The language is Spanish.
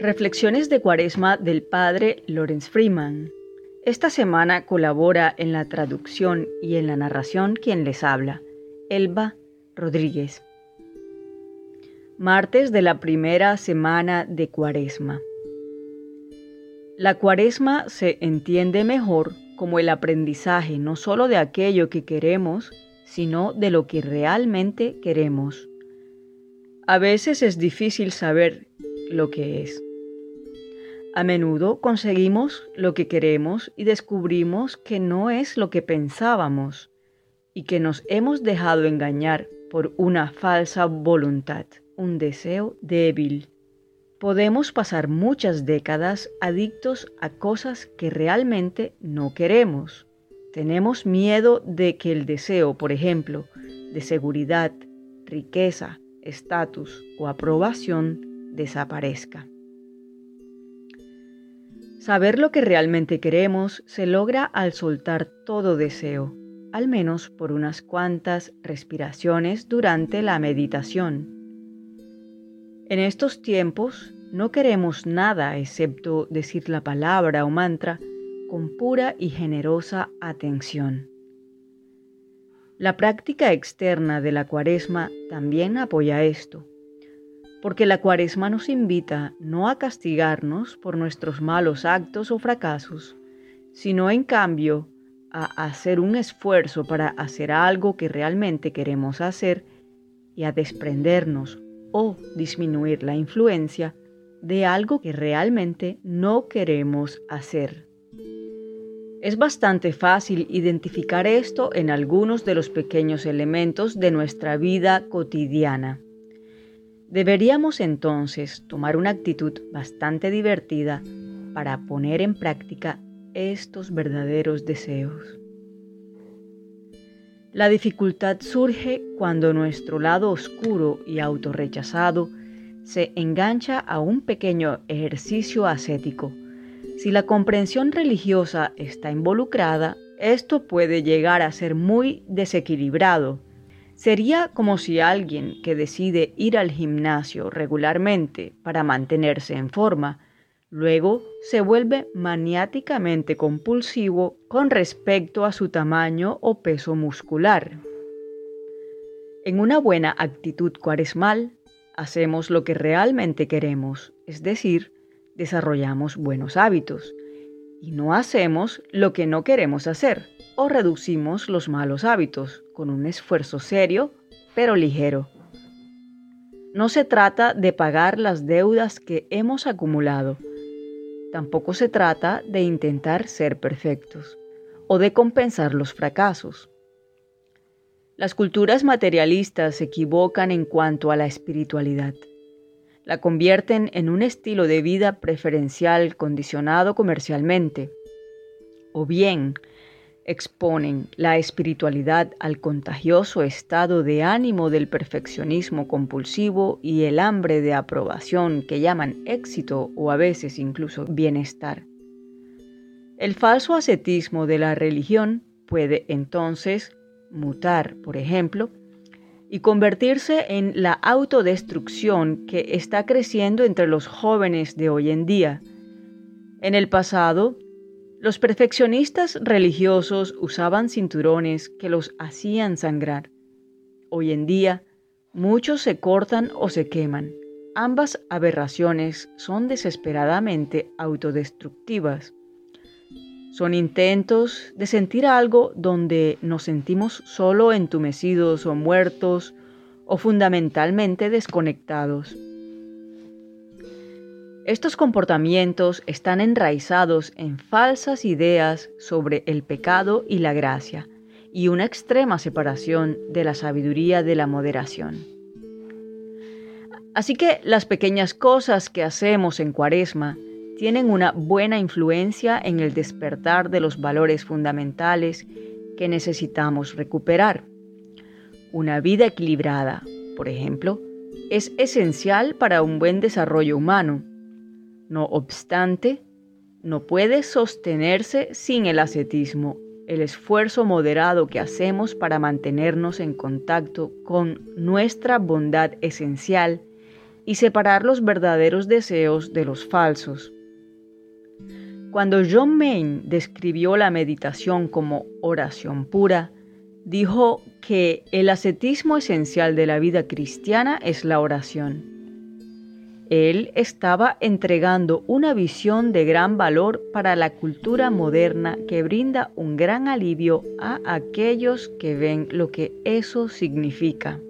Reflexiones de Cuaresma del Padre Lorenz Freeman. Esta semana colabora en la traducción y en la narración quien les habla, Elba Rodríguez. Martes de la primera semana de Cuaresma. La Cuaresma se entiende mejor como el aprendizaje no solo de aquello que queremos, sino de lo que realmente queremos. A veces es difícil saber lo que es. A menudo conseguimos lo que queremos y descubrimos que no es lo que pensábamos y que nos hemos dejado engañar por una falsa voluntad, un deseo débil. Podemos pasar muchas décadas adictos a cosas que realmente no queremos. Tenemos miedo de que el deseo, por ejemplo, de seguridad, riqueza, estatus o aprobación desaparezca. Saber lo que realmente queremos se logra al soltar todo deseo, al menos por unas cuantas respiraciones durante la meditación. En estos tiempos no queremos nada excepto decir la palabra o mantra con pura y generosa atención. La práctica externa de la cuaresma también apoya esto porque la cuaresma nos invita no a castigarnos por nuestros malos actos o fracasos, sino en cambio a hacer un esfuerzo para hacer algo que realmente queremos hacer y a desprendernos o disminuir la influencia de algo que realmente no queremos hacer. Es bastante fácil identificar esto en algunos de los pequeños elementos de nuestra vida cotidiana. Deberíamos entonces tomar una actitud bastante divertida para poner en práctica estos verdaderos deseos. La dificultad surge cuando nuestro lado oscuro y autorrechazado se engancha a un pequeño ejercicio ascético. Si la comprensión religiosa está involucrada, esto puede llegar a ser muy desequilibrado Sería como si alguien que decide ir al gimnasio regularmente para mantenerse en forma, luego se vuelve maniáticamente compulsivo con respecto a su tamaño o peso muscular. En una buena actitud cuaresmal, hacemos lo que realmente queremos, es decir, desarrollamos buenos hábitos, y no hacemos lo que no queremos hacer o reducimos los malos hábitos con un esfuerzo serio pero ligero. No se trata de pagar las deudas que hemos acumulado. Tampoco se trata de intentar ser perfectos o de compensar los fracasos. Las culturas materialistas se equivocan en cuanto a la espiritualidad. La convierten en un estilo de vida preferencial condicionado comercialmente. O bien exponen la espiritualidad al contagioso estado de ánimo del perfeccionismo compulsivo y el hambre de aprobación que llaman éxito o a veces incluso bienestar. El falso ascetismo de la religión puede entonces mutar, por ejemplo, y convertirse en la autodestrucción que está creciendo entre los jóvenes de hoy en día. En el pasado, los perfeccionistas religiosos usaban cinturones que los hacían sangrar. Hoy en día, muchos se cortan o se queman. Ambas aberraciones son desesperadamente autodestructivas. Son intentos de sentir algo donde nos sentimos solo entumecidos o muertos o fundamentalmente desconectados. Estos comportamientos están enraizados en falsas ideas sobre el pecado y la gracia y una extrema separación de la sabiduría de la moderación. Así que las pequeñas cosas que hacemos en cuaresma tienen una buena influencia en el despertar de los valores fundamentales que necesitamos recuperar. Una vida equilibrada, por ejemplo, es esencial para un buen desarrollo humano no obstante, no puede sostenerse sin el ascetismo, el esfuerzo moderado que hacemos para mantenernos en contacto con nuestra bondad esencial y separar los verdaderos deseos de los falsos. Cuando John Maine describió la meditación como oración pura, dijo que el ascetismo esencial de la vida cristiana es la oración. Él estaba entregando una visión de gran valor para la cultura moderna que brinda un gran alivio a aquellos que ven lo que eso significa.